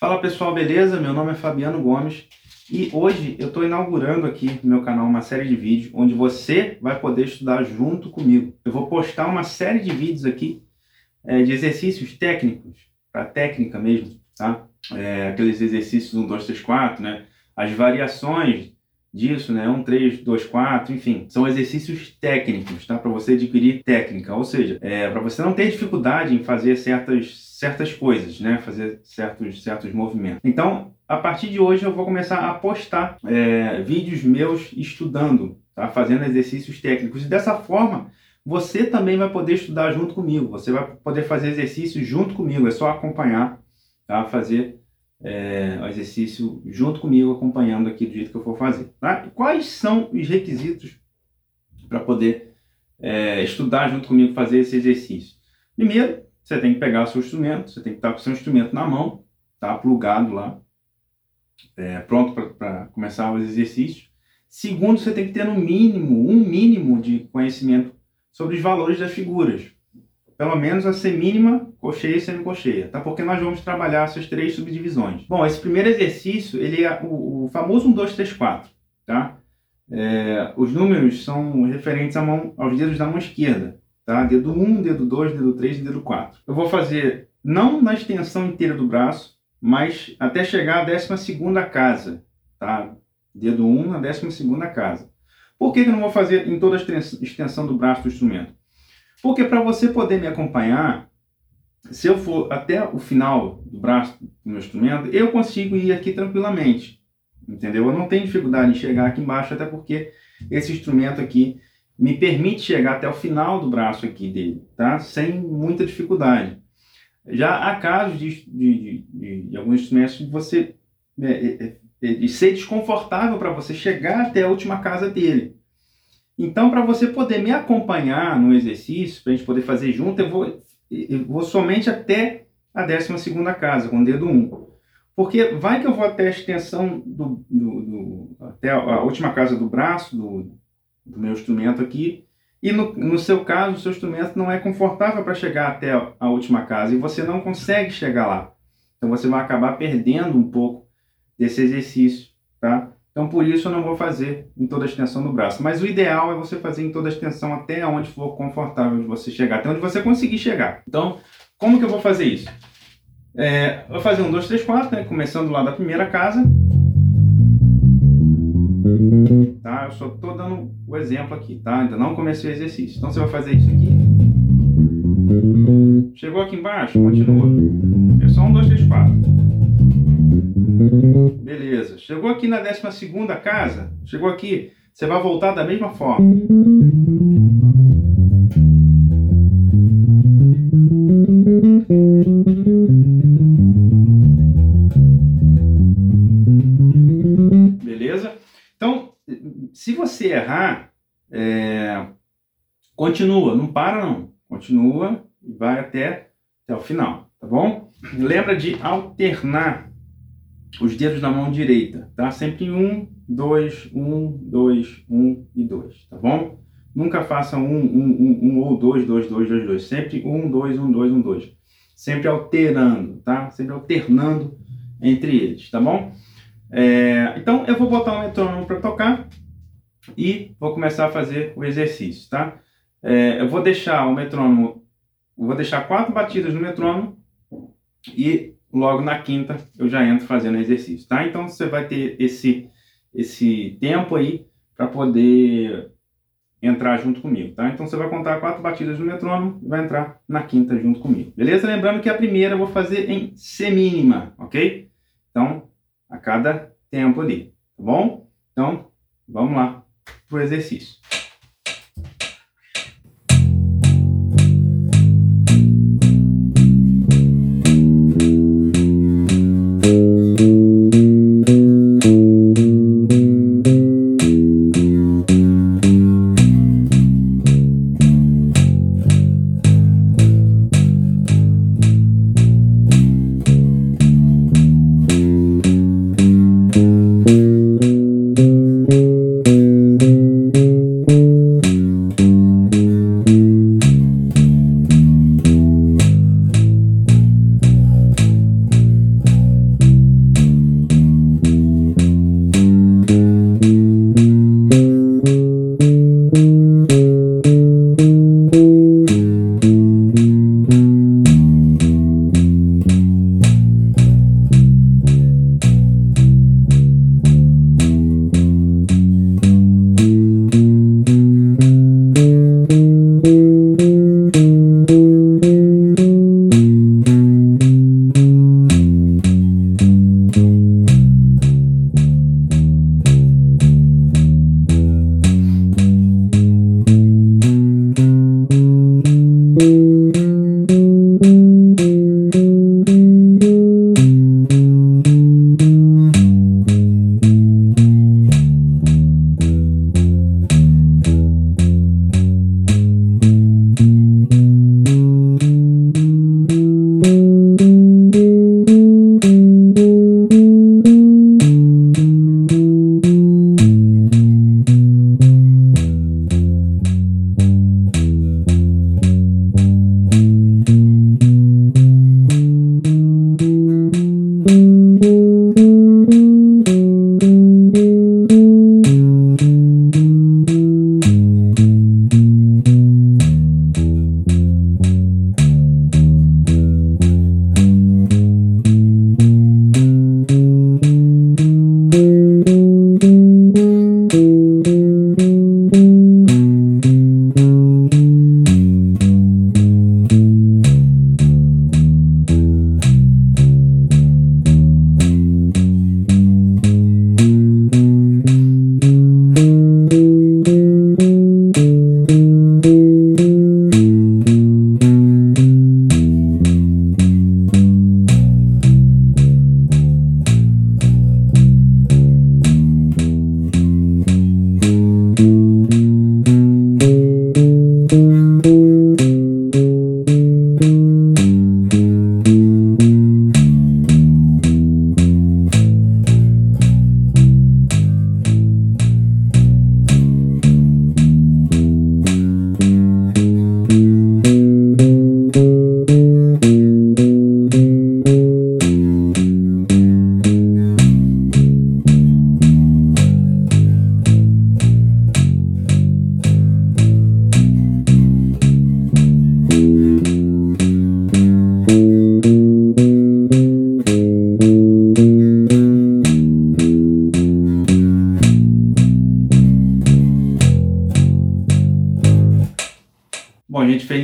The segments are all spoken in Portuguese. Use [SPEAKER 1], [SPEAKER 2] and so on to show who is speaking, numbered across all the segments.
[SPEAKER 1] Fala pessoal, beleza? Meu nome é Fabiano Gomes e hoje eu estou inaugurando aqui no meu canal uma série de vídeos onde você vai poder estudar junto comigo. Eu vou postar uma série de vídeos aqui é, de exercícios técnicos, para técnica mesmo, tá? É, aqueles exercícios 1, 2, 3, 4, né? As variações disso, né? 1, 3, 2, 4, enfim, são exercícios técnicos, tá? Para você adquirir técnica, ou seja, é, para você não ter dificuldade em fazer certas, certas coisas, né? Fazer certos, certos movimentos. Então, a partir de hoje eu vou começar a postar é, vídeos meus estudando, tá? Fazendo exercícios técnicos. E dessa forma, você também vai poder estudar junto comigo. Você vai poder fazer exercícios junto comigo. É só acompanhar, tá? Fazer é, o exercício junto comigo, acompanhando aqui do jeito que eu for fazer. Tá? Quais são os requisitos para poder é, estudar junto comigo, fazer esse exercício? Primeiro, você tem que pegar o seu instrumento, você tem que estar com o seu instrumento na mão, tá plugado lá, é, pronto para começar os exercícios. Segundo, você tem que ter no mínimo, um mínimo de conhecimento sobre os valores das figuras pelo menos a ser mínima, cocheia e semicocheia, tá? Porque nós vamos trabalhar essas três subdivisões. Bom, esse primeiro exercício, ele é o, o famoso 1, 2, 3, 4, tá? É, os números são referentes à mão, aos dedos da mão esquerda, tá? Dedo 1, dedo 2, dedo 3 e dedo 4. Eu vou fazer não na extensão inteira do braço, mas até chegar à 12 casa, tá? Dedo 1 na 12 casa. Por que, que eu não vou fazer em toda a extensão do braço do instrumento? Porque para você poder me acompanhar, se eu for até o final do braço do meu instrumento, eu consigo ir aqui tranquilamente. Entendeu? Eu não tenho dificuldade em chegar aqui embaixo, até porque esse instrumento aqui me permite chegar até o final do braço aqui dele, tá? Sem muita dificuldade. Já há casos de, de, de, de alguns instrumentos de você é, é, é, de ser desconfortável para você chegar até a última casa dele. Então, para você poder me acompanhar no exercício, para a gente poder fazer junto, eu vou, eu vou somente até a 12 casa, com o dedo 1. Porque vai que eu vou até a extensão do, do, do até a última casa do braço do, do meu instrumento aqui, e no, no, seu caso, o seu instrumento não é confortável para chegar até a última casa e você não consegue chegar lá. Então você vai acabar perdendo um pouco desse exercício, tá? Então, por isso, eu não vou fazer em toda a extensão do braço. Mas o ideal é você fazer em toda a extensão até onde for confortável de você chegar, até onde você conseguir chegar. Então, como que eu vou fazer isso? É, vou fazer um, dois, três, quatro, né? começando lá da primeira casa. Tá? Eu só estou dando o exemplo aqui, tá? Ainda não comecei o exercício. Então, você vai fazer isso aqui. Chegou aqui embaixo? Continua. É só um, dois, três, quatro. Chegou aqui na 12 casa, chegou aqui, você vai voltar da mesma forma. Beleza? Então, se você errar, é, continua, não para não. Continua e vai até, até o final, tá bom? Lembra de alternar os dedos da mão direita, tá? Sempre um, dois, um, dois, um e dois, tá bom? Nunca faça um, um, um, um ou dois, dois, dois, dois, dois. Sempre um, dois, um, dois, um, dois. Sempre alterando, tá? Sempre alternando entre eles, tá bom? É, então, eu vou botar o metrônomo para tocar e vou começar a fazer o exercício, tá? É, eu vou deixar o metrônomo, vou deixar quatro batidas no metrônomo e logo na quinta eu já entro fazendo exercício, tá? Então você vai ter esse, esse tempo aí para poder entrar junto comigo, tá? Então você vai contar quatro batidas no metrônomo e vai entrar na quinta junto comigo, beleza? Lembrando que a primeira eu vou fazer em semínima, ok? Então, a cada tempo ali, tá bom? Então, vamos lá pro exercício.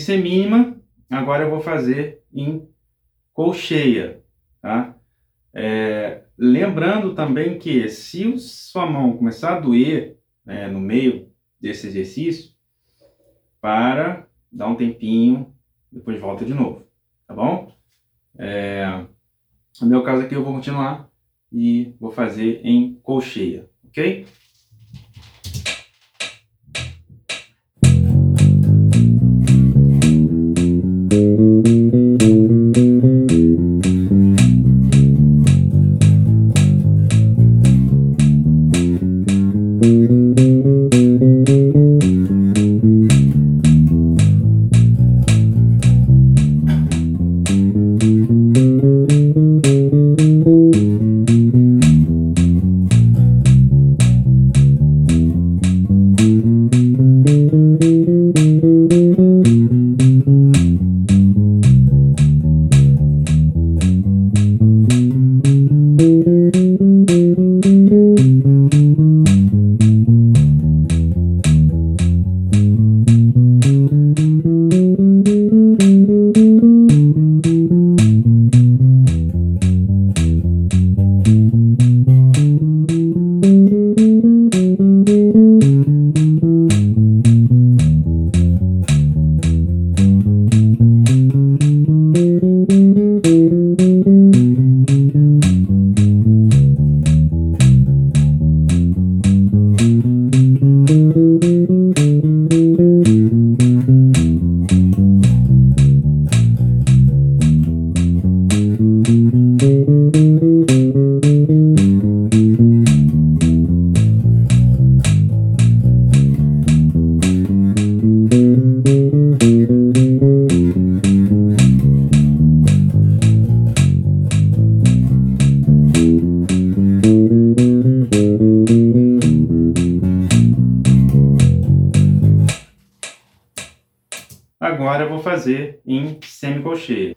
[SPEAKER 1] Semínima, agora eu vou fazer em colcheia, tá? É, lembrando também que se sua mão começar a doer né, no meio desse exercício, para, dá um tempinho, depois volta de novo, tá bom? É, no meu caso aqui eu vou continuar e vou fazer em colcheia, ok? Agora eu vou fazer em semicolcheia.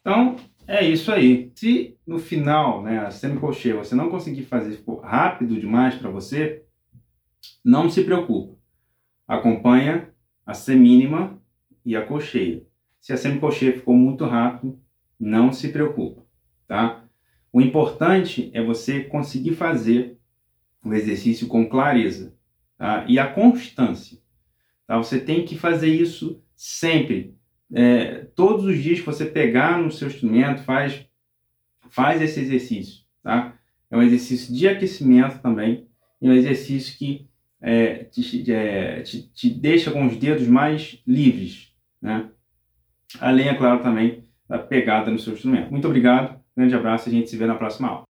[SPEAKER 1] Então, é isso aí. Se no final, né, a semicolcheia, você não conseguir fazer rápido demais para você, não se preocupe. Acompanha a semínima e a colcheia. Se a semicolcheia ficou muito rápido, não se preocupe, tá? O importante é você conseguir fazer o exercício com clareza tá? e a constância. Tá? Você tem que fazer isso sempre. É, todos os dias que você pegar no seu instrumento, faz, faz esse exercício. Tá? É um exercício de aquecimento também, e um exercício que é, te, é, te, te, deixa com os dedos mais livres. Né? Além, é claro, também da pegada no seu instrumento. Muito obrigado, grande abraço e a gente se vê na próxima aula.